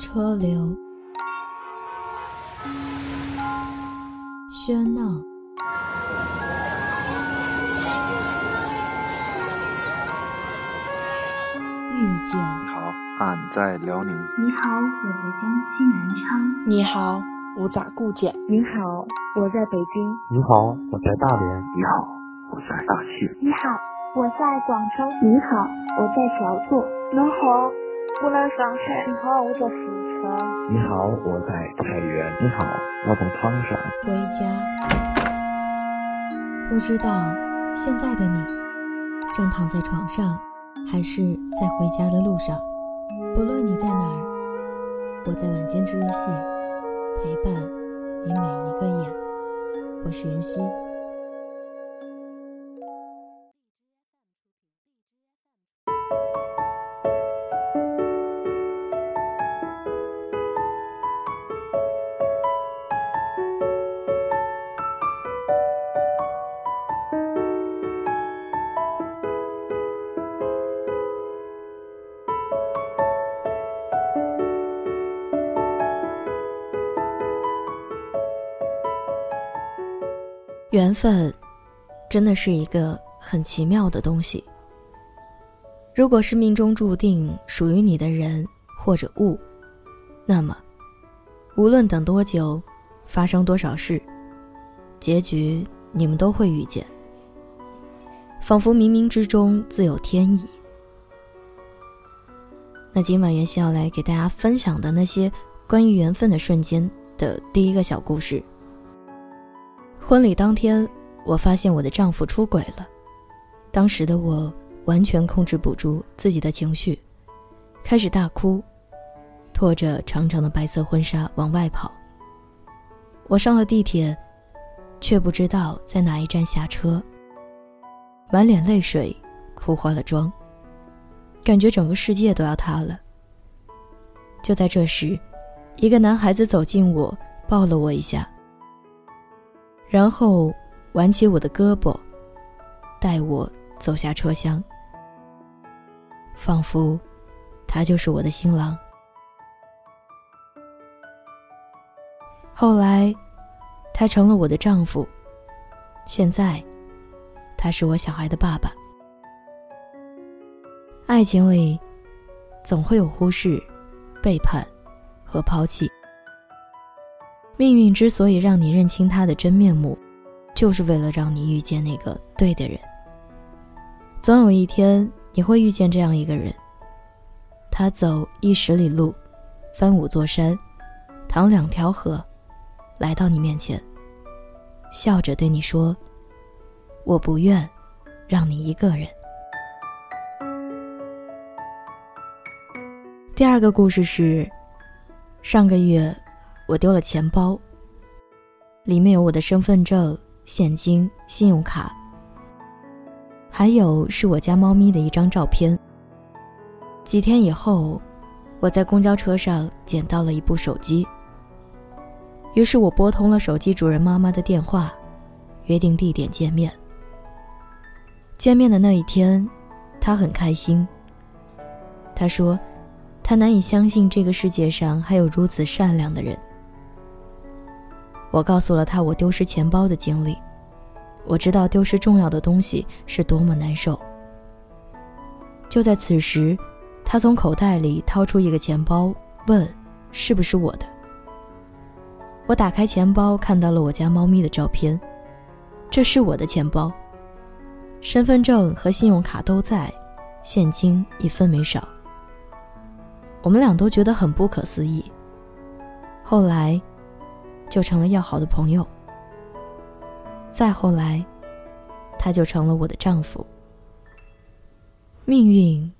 车流，喧闹，遇见。你好，俺在辽宁。你好，我在江西南昌。你好，我在固检。你好，我在北京。你好，我在大连。你好，我在大庆。你好，我在广州。你好，我在小作。你好，我来上海。你好，我在你好，我在太原。你好，我在唐山。回家，不知道现在的你正躺在床上，还是在回家的路上。不论你在哪儿，我在晚间治愈系陪伴你每一个夜。我是袁熙。缘分，真的是一个很奇妙的东西。如果是命中注定属于你的人或者物，那么，无论等多久，发生多少事，结局你们都会遇见。仿佛冥冥之中自有天意。那今晚元熙要来给大家分享的那些关于缘分的瞬间的第一个小故事。婚礼当天，我发现我的丈夫出轨了。当时的我完全控制不住自己的情绪，开始大哭，拖着长长的白色婚纱往外跑。我上了地铁，却不知道在哪一站下车。满脸泪水，哭花了妆，感觉整个世界都要塌了。就在这时，一个男孩子走近我，抱了我一下。然后挽起我的胳膊，带我走下车厢，仿佛他就是我的新郎。后来，他成了我的丈夫，现在，他是我小孩的爸爸。爱情里，总会有忽视、背叛和抛弃。命运之所以让你认清他的真面目，就是为了让你遇见那个对的人。总有一天你会遇见这样一个人，他走一十里路，翻五座山，淌两条河，来到你面前，笑着对你说：“我不愿让你一个人。”第二个故事是，上个月。我丢了钱包，里面有我的身份证、现金、信用卡，还有是我家猫咪的一张照片。几天以后，我在公交车上捡到了一部手机，于是我拨通了手机主人妈妈的电话，约定地点见面。见面的那一天，她很开心。她说，她难以相信这个世界上还有如此善良的人。我告诉了他我丢失钱包的经历，我知道丢失重要的东西是多么难受。就在此时，他从口袋里掏出一个钱包，问：“是不是我的？”我打开钱包，看到了我家猫咪的照片，这是我的钱包，身份证和信用卡都在，现金一分没少。我们俩都觉得很不可思议。后来。就成了要好的朋友。再后来，他就成了我的丈夫。命运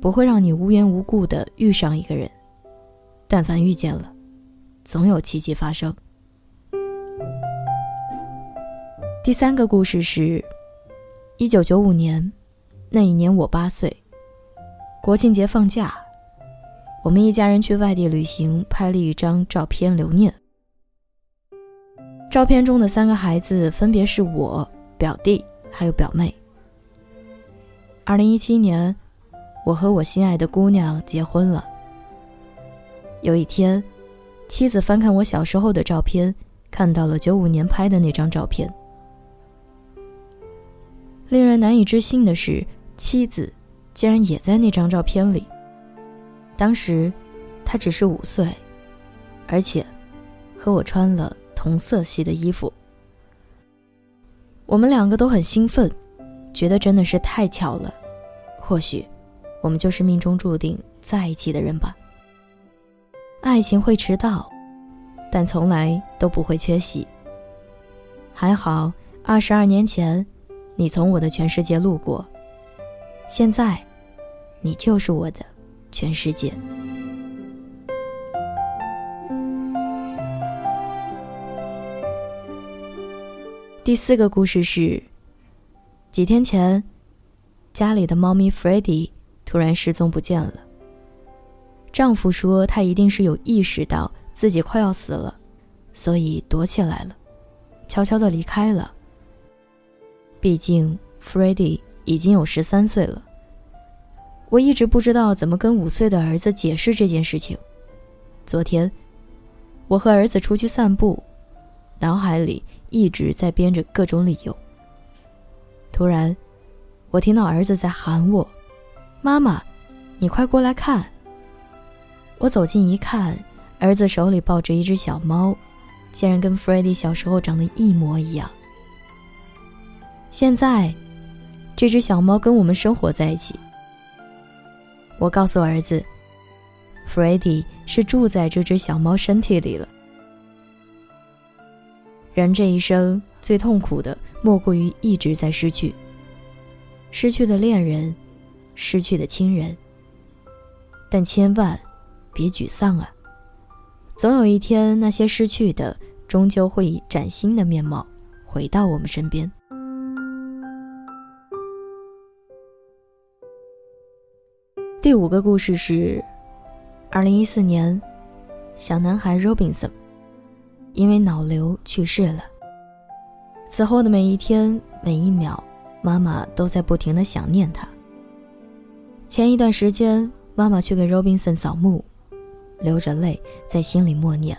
不会让你无缘无故的遇上一个人，但凡遇见了，总有奇迹发生。第三个故事是，一九九五年，那一年我八岁，国庆节放假，我们一家人去外地旅行，拍了一张照片留念。照片中的三个孩子分别是我表弟还有表妹。二零一七年，我和我心爱的姑娘结婚了。有一天，妻子翻看我小时候的照片，看到了九五年拍的那张照片。令人难以置信的是，妻子竟然也在那张照片里。当时，她只是五岁，而且和我穿了同色系的衣服。我们两个都很兴奋，觉得真的是太巧了。或许，我们就是命中注定在一起的人吧。爱情会迟到，但从来都不会缺席。还好，二十二年前，你从我的全世界路过。现在，你就是我的全世界。第四个故事是，几天前，家里的猫咪 f r e d d y 突然失踪不见了。丈夫说他一定是有意识到自己快要死了，所以躲起来了，悄悄的离开了。毕竟 f r e d d y 已经有十三岁了，我一直不知道怎么跟五岁的儿子解释这件事情。昨天，我和儿子出去散步，脑海里。一直在编着各种理由。突然，我听到儿子在喊我：“妈妈，你快过来看！”我走近一看，儿子手里抱着一只小猫，竟然跟 f r e d d y 小时候长得一模一样。现在，这只小猫跟我们生活在一起。我告诉儿子 f r e d d y 是住在这只小猫身体里了。人这一生最痛苦的，莫过于一直在失去。失去的恋人，失去的亲人。但千万别沮丧啊！总有一天，那些失去的，终究会以崭新的面貌回到我们身边。第五个故事是，二零一四年，小男孩 Robinson。因为脑瘤去世了。此后的每一天每一秒，妈妈都在不停的想念他。前一段时间，妈妈去给 Robinson 扫墓，流着泪在心里默念：“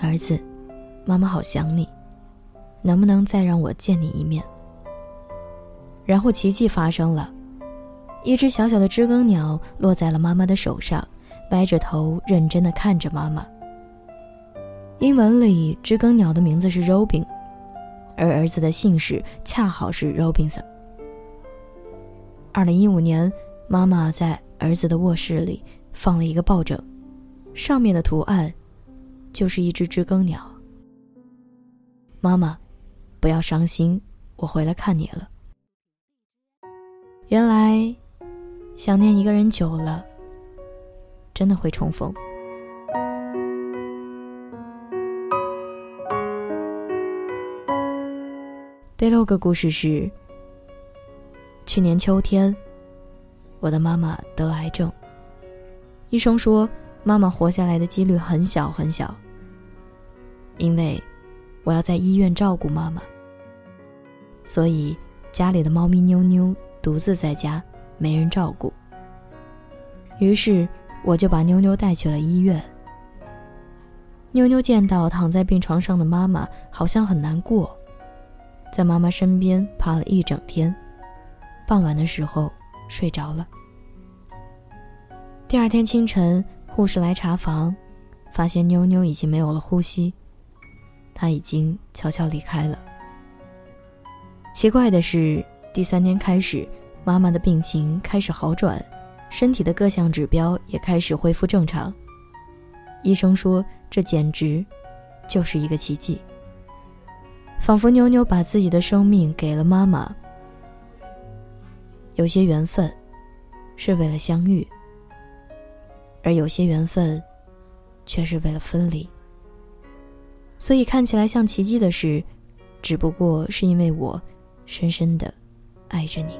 儿子，妈妈好想你，能不能再让我见你一面？”然后奇迹发生了，一只小小的知更鸟落在了妈妈的手上，歪着头认真的看着妈妈。英文里知更鸟的名字是 Robin，而儿子的姓氏恰好是 Robinson。二零一五年，妈妈在儿子的卧室里放了一个抱枕，上面的图案就是一只知更鸟。妈妈，不要伤心，我回来看你了。原来，想念一个人久了，真的会重逢。第六个故事是：去年秋天，我的妈妈得癌症。医生说，妈妈活下来的几率很小很小。因为我要在医院照顾妈妈，所以家里的猫咪妞妞独自在家，没人照顾。于是我就把妞妞带去了医院。妞妞见到躺在病床上的妈妈，好像很难过。在妈妈身边趴了一整天，傍晚的时候睡着了。第二天清晨，护士来查房，发现妞妞已经没有了呼吸，她已经悄悄离开了。奇怪的是，第三天开始，妈妈的病情开始好转，身体的各项指标也开始恢复正常。医生说，这简直就是一个奇迹。仿佛妞妞把自己的生命给了妈妈。有些缘分，是为了相遇；而有些缘分，却是为了分离。所以看起来像奇迹的事，只不过是因为我深深的爱着你。